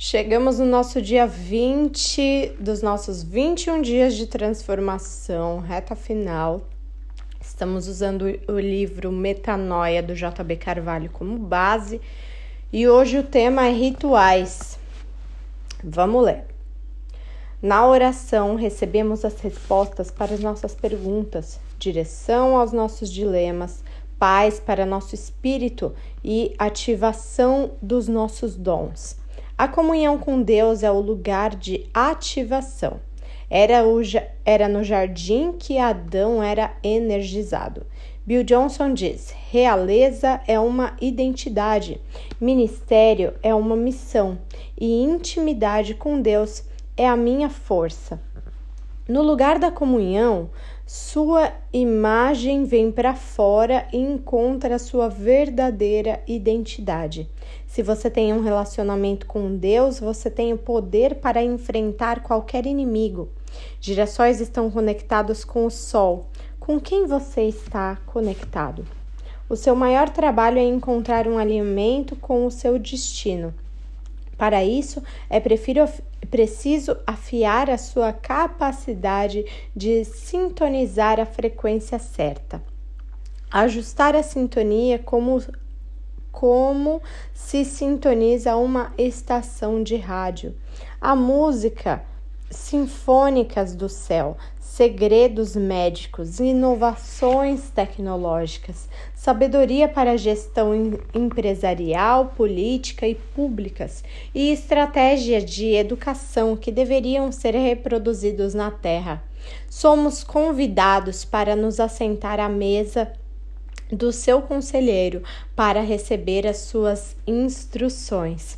Chegamos no nosso dia 20 dos nossos 21 dias de transformação, reta final. Estamos usando o livro Metanoia do JB Carvalho como base e hoje o tema é rituais. Vamos ler. Na oração, recebemos as respostas para as nossas perguntas, direção aos nossos dilemas, paz para nosso espírito e ativação dos nossos dons. A comunhão com Deus é o lugar de ativação. Era, o, era no jardim que Adão era energizado. Bill Johnson diz: realeza é uma identidade, ministério é uma missão e intimidade com Deus é a minha força. No lugar da comunhão, sua imagem vem para fora e encontra a sua verdadeira identidade. Se você tem um relacionamento com Deus, você tem o poder para enfrentar qualquer inimigo. Girassóis estão conectados com o Sol. Com quem você está conectado? O seu maior trabalho é encontrar um alimento com o seu destino. Para isso, é preciso afiar a sua capacidade de sintonizar a frequência certa. Ajustar a sintonia como, como se sintoniza uma estação de rádio. A música sinfônicas do céu segredos médicos, inovações tecnológicas, sabedoria para gestão empresarial, política e públicas e estratégia de educação que deveriam ser reproduzidos na Terra. Somos convidados para nos assentar à mesa do seu conselheiro para receber as suas instruções.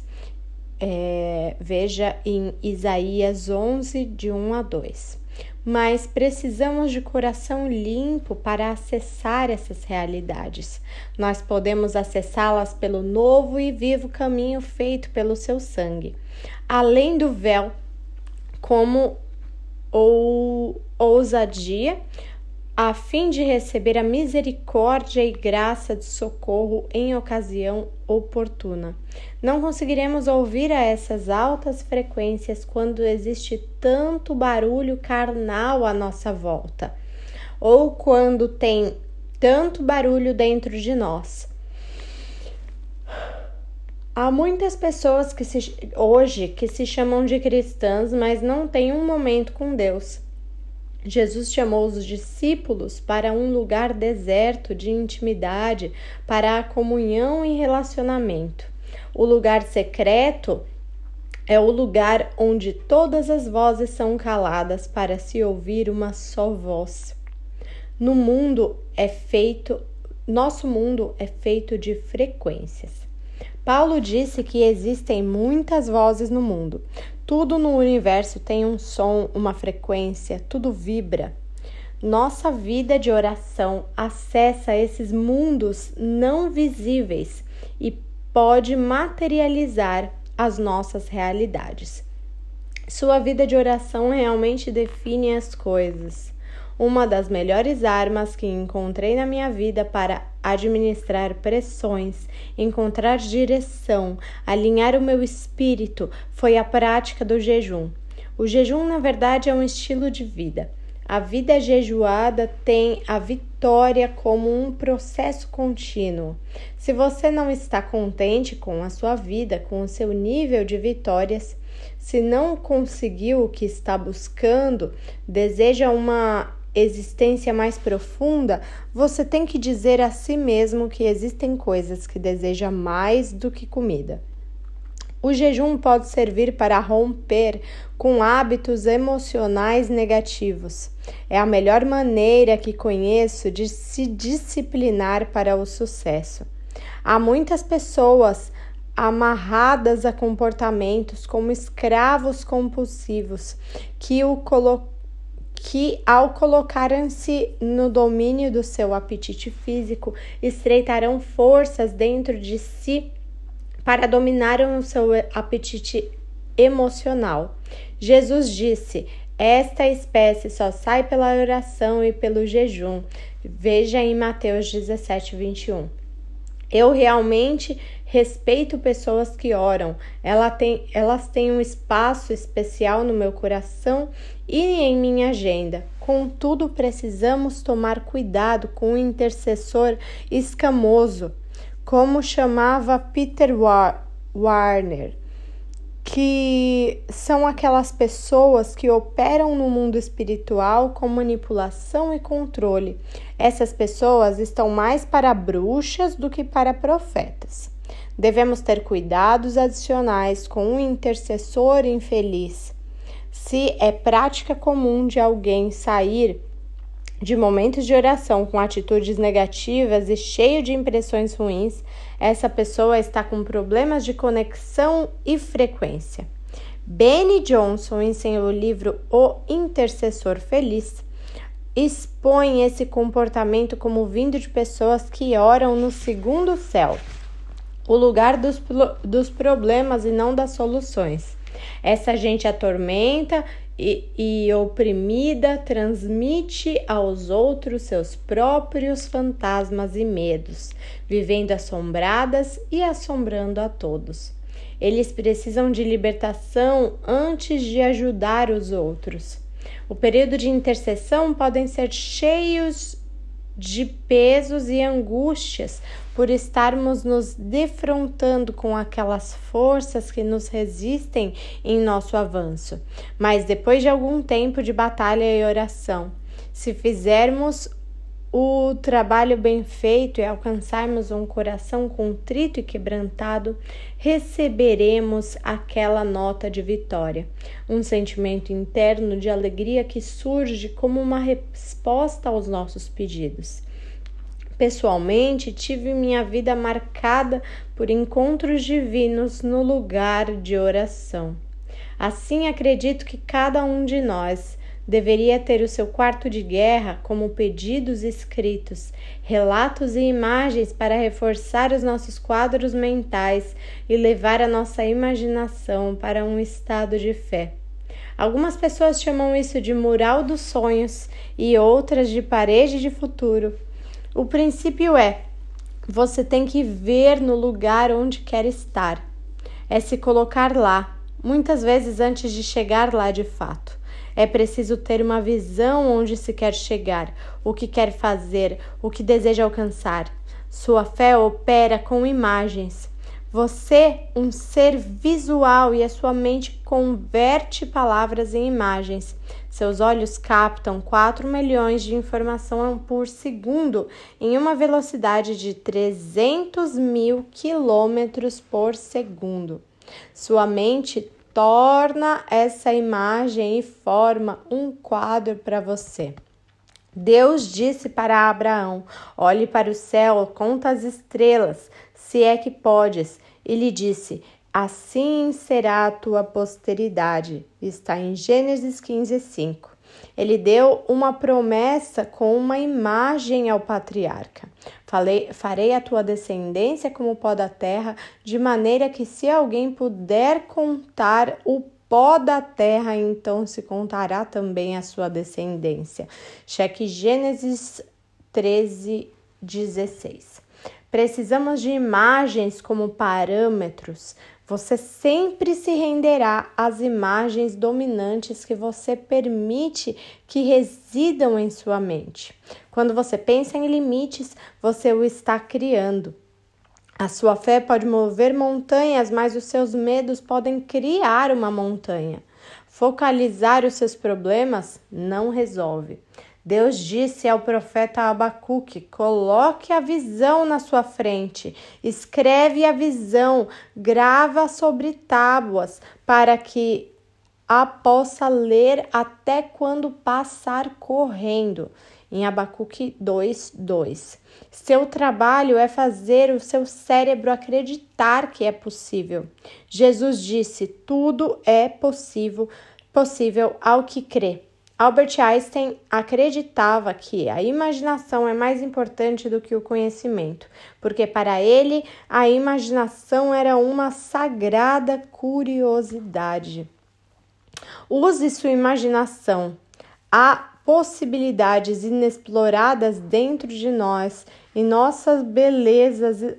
É, veja em Isaías 11, de 1 a 2 mas precisamos de coração limpo para acessar essas realidades. Nós podemos acessá-las pelo novo e vivo caminho feito pelo seu sangue, além do véu, como ou ousadia, a fim de receber a misericórdia e graça de socorro em ocasião oportuna. Não conseguiremos ouvir a essas altas frequências quando existe tanto barulho carnal à nossa volta, ou quando tem tanto barulho dentro de nós. Há muitas pessoas que se, hoje que se chamam de cristãs, mas não têm um momento com Deus. Jesus chamou os discípulos para um lugar deserto de intimidade, para a comunhão e relacionamento. O lugar secreto é o lugar onde todas as vozes são caladas para se ouvir uma só voz. No mundo é feito, nosso mundo é feito de frequências. Paulo disse que existem muitas vozes no mundo. Tudo no universo tem um som, uma frequência, tudo vibra. Nossa vida de oração acessa esses mundos não visíveis e pode materializar as nossas realidades. Sua vida de oração realmente define as coisas uma das melhores armas que encontrei na minha vida para administrar pressões, encontrar direção, alinhar o meu espírito foi a prática do jejum. O jejum, na verdade, é um estilo de vida. A vida jejuada tem a vitória como um processo contínuo. Se você não está contente com a sua vida, com o seu nível de vitórias, se não conseguiu o que está buscando, deseja uma existência mais profunda, você tem que dizer a si mesmo que existem coisas que deseja mais do que comida. O jejum pode servir para romper com hábitos emocionais negativos. É a melhor maneira que conheço de se disciplinar para o sucesso. Há muitas pessoas amarradas a comportamentos como escravos compulsivos que o colocam que, ao colocarem-se no domínio do seu apetite físico, estreitarão forças dentro de si para dominar o seu apetite emocional. Jesus disse: Esta espécie só sai pela oração e pelo jejum. Veja em Mateus 17, 21. Eu realmente Respeito pessoas que oram. Ela tem, elas têm um espaço especial no meu coração e em minha agenda. Contudo, precisamos tomar cuidado com o intercessor escamoso, como chamava Peter War Warner que são aquelas pessoas que operam no mundo espiritual com manipulação e controle. Essas pessoas estão mais para bruxas do que para profetas. Devemos ter cuidados adicionais com um intercessor infeliz. Se é prática comum de alguém sair de momentos de oração com atitudes negativas e cheio de impressões ruins, essa pessoa está com problemas de conexão e frequência. Benny Johnson, em seu livro O Intercessor Feliz, expõe esse comportamento como vindo de pessoas que oram no segundo céu, o lugar dos, dos problemas e não das soluções. Essa gente atormenta e, e oprimida transmite aos outros seus próprios fantasmas e medos, vivendo assombradas e assombrando a todos. Eles precisam de libertação antes de ajudar os outros. O período de intercessão podem ser cheios de pesos e angústias por estarmos nos defrontando com aquelas forças que nos resistem em nosso avanço. Mas depois de algum tempo de batalha e oração, se fizermos o trabalho bem feito e alcançarmos um coração contrito e quebrantado, receberemos aquela nota de vitória, um sentimento interno de alegria que surge como uma resposta aos nossos pedidos. Pessoalmente, tive minha vida marcada por encontros divinos no lugar de oração. Assim, acredito que cada um de nós deveria ter o seu quarto de guerra como pedidos escritos, relatos e imagens para reforçar os nossos quadros mentais e levar a nossa imaginação para um estado de fé. Algumas pessoas chamam isso de mural dos sonhos e outras de parede de futuro. O princípio é: você tem que ver no lugar onde quer estar, é se colocar lá, muitas vezes antes de chegar lá de fato. É preciso ter uma visão onde se quer chegar, o que quer fazer, o que deseja alcançar. Sua fé opera com imagens. Você, um ser visual, e a sua mente converte palavras em imagens. Seus olhos captam 4 milhões de informação por segundo em uma velocidade de 300 mil quilômetros por segundo. Sua mente torna essa imagem e forma um quadro para você. Deus disse para Abraão: Olhe para o céu, conta as estrelas, se é que podes. E lhe disse: Assim será a tua posteridade. Está em Gênesis 15, 5. Ele deu uma promessa com uma imagem ao patriarca. Falei, farei a tua descendência como pó da terra, de maneira que se alguém puder contar o pó da terra, então se contará também a sua descendência. Cheque Gênesis 13, 16. Precisamos de imagens como parâmetros você sempre se renderá às imagens dominantes que você permite que residam em sua mente. Quando você pensa em limites, você o está criando. A sua fé pode mover montanhas, mas os seus medos podem criar uma montanha. Focalizar os seus problemas não resolve. Deus disse ao profeta Abacuque: coloque a visão na sua frente, escreve a visão, grava sobre tábuas, para que a possa ler até quando passar correndo. Em Abacuque 2, 2. Seu trabalho é fazer o seu cérebro acreditar que é possível. Jesus disse: tudo é possível, possível ao que crê. Albert Einstein acreditava que a imaginação é mais importante do que o conhecimento, porque para ele a imaginação era uma sagrada curiosidade. Use sua imaginação. Há possibilidades inexploradas dentro de nós e nossas belezas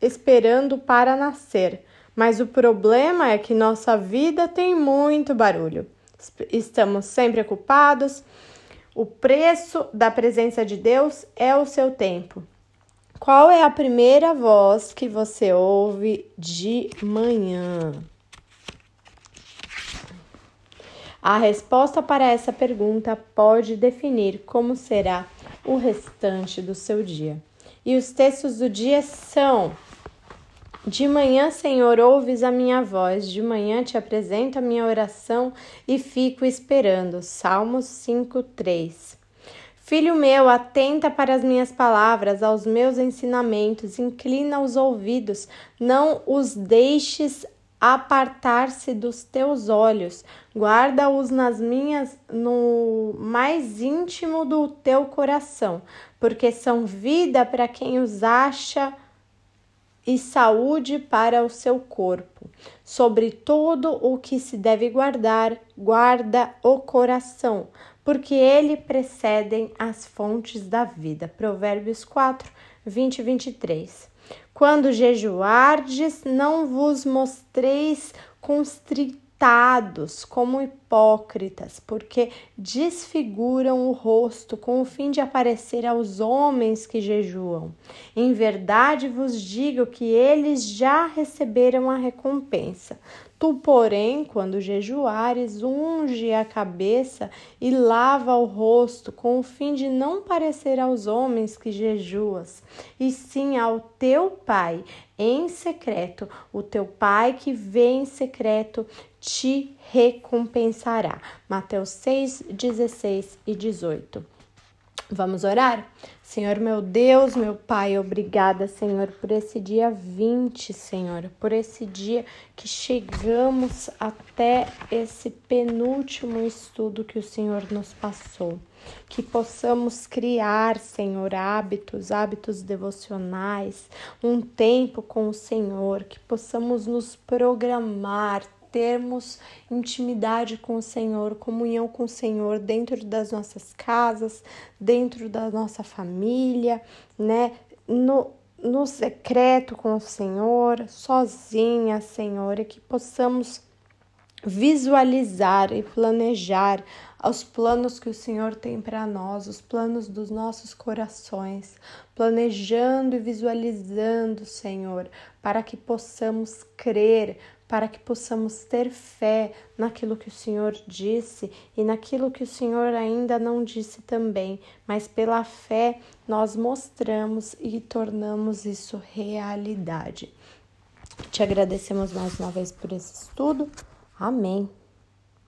esperando para nascer. Mas o problema é que nossa vida tem muito barulho. Estamos sempre ocupados. O preço da presença de Deus é o seu tempo. Qual é a primeira voz que você ouve de manhã? A resposta para essa pergunta pode definir como será o restante do seu dia. E os textos do dia são: De manhã, Senhor, ouves a minha voz, de manhã te apresento a minha oração e fico esperando. Salmos 5, 3. Filho meu, atenta para as minhas palavras, aos meus ensinamentos, inclina os ouvidos, não os deixes apartar-se dos teus olhos, guarda-os nas minhas no mais íntimo do teu coração, porque são vida para quem os acha e saúde para o seu corpo. Sobre todo o que se deve guardar, guarda o coração, porque ele precedem as fontes da vida. Provérbios 4, 20 e 23. Quando jejuardes, não vos mostreis constritados como hipócritas, porque desfiguram o rosto com o fim de aparecer aos homens que jejuam. Em verdade vos digo que eles já receberam a recompensa. Tu, porém, quando jejuares, unge a cabeça e lava o rosto, com o fim de não parecer aos homens que jejuas, e sim ao teu Pai em secreto. O teu Pai que vê em secreto te recompensará. Mateus 6, 16 e 18. Vamos orar? Senhor meu Deus, meu Pai, obrigada, Senhor, por esse dia 20, Senhor, por esse dia que chegamos até esse penúltimo estudo que o Senhor nos passou. Que possamos criar, Senhor, hábitos, hábitos devocionais, um tempo com o Senhor, que possamos nos programar, termos intimidade com o Senhor, comunhão com o Senhor dentro das nossas casas, dentro da nossa família, né? No, no secreto com o Senhor, sozinha, Senhor, e que possamos visualizar e planejar os planos que o Senhor tem para nós, os planos dos nossos corações, planejando e visualizando, Senhor, para que possamos crer, para que possamos ter fé naquilo que o Senhor disse e naquilo que o Senhor ainda não disse também, mas pela fé nós mostramos e tornamos isso realidade. Te agradecemos mais uma vez por esse estudo. Amém.